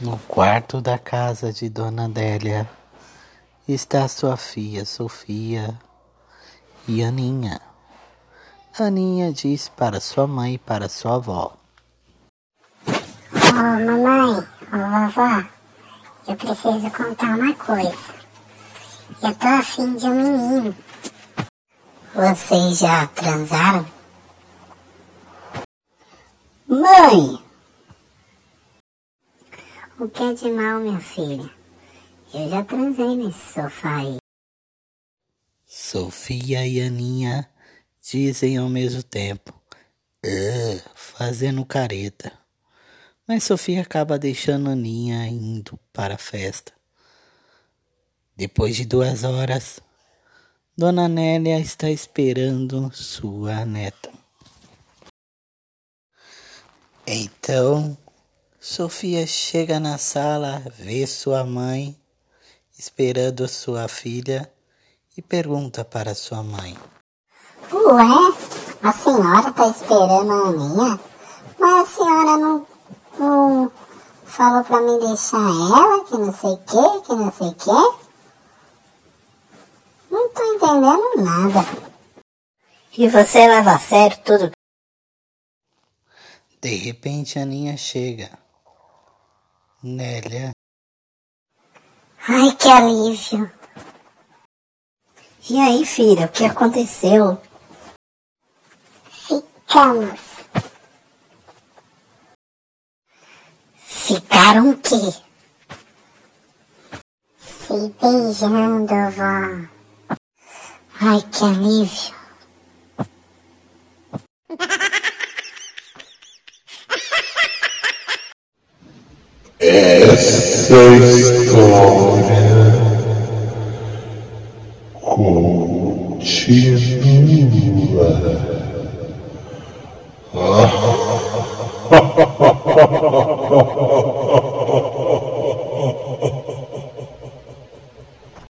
No quarto da casa de Dona Adélia está sua filha Sofia e Aninha. Aninha diz para sua mãe e para sua avó: Ô mamãe, ô vovó, eu preciso contar uma coisa. Eu tô afim de um menino. Vocês já transaram? Mãe, O que é de mal, minha filha? Eu já transei nesse sofá aí. Sofia e Aninha dizem ao mesmo tempo, "Ah", fazendo careta. Mas Sofia acaba deixando Aninha indo para a festa. Depois de duas horas, Dona Nélia está esperando sua neta. Então, Sofia chega na sala, vê sua mãe esperando sua filha e pergunta para sua mãe: Ué, a senhora tá esperando a Aninha? Mas a senhora não, não falou pra mim deixar ela, que não sei o que, que não sei o que? Não tô entendendo nada. e você leva a sério tudo? De repente, Aninha chega. Nélia, Ai, que alívio. E aí, filha, o que aconteceu? Ficamos. Ficaram o quê? Se beijando, vó. Ai, que alívio. sei gloria continua ah, ah, ah, ah, ah, ah, ah, ah.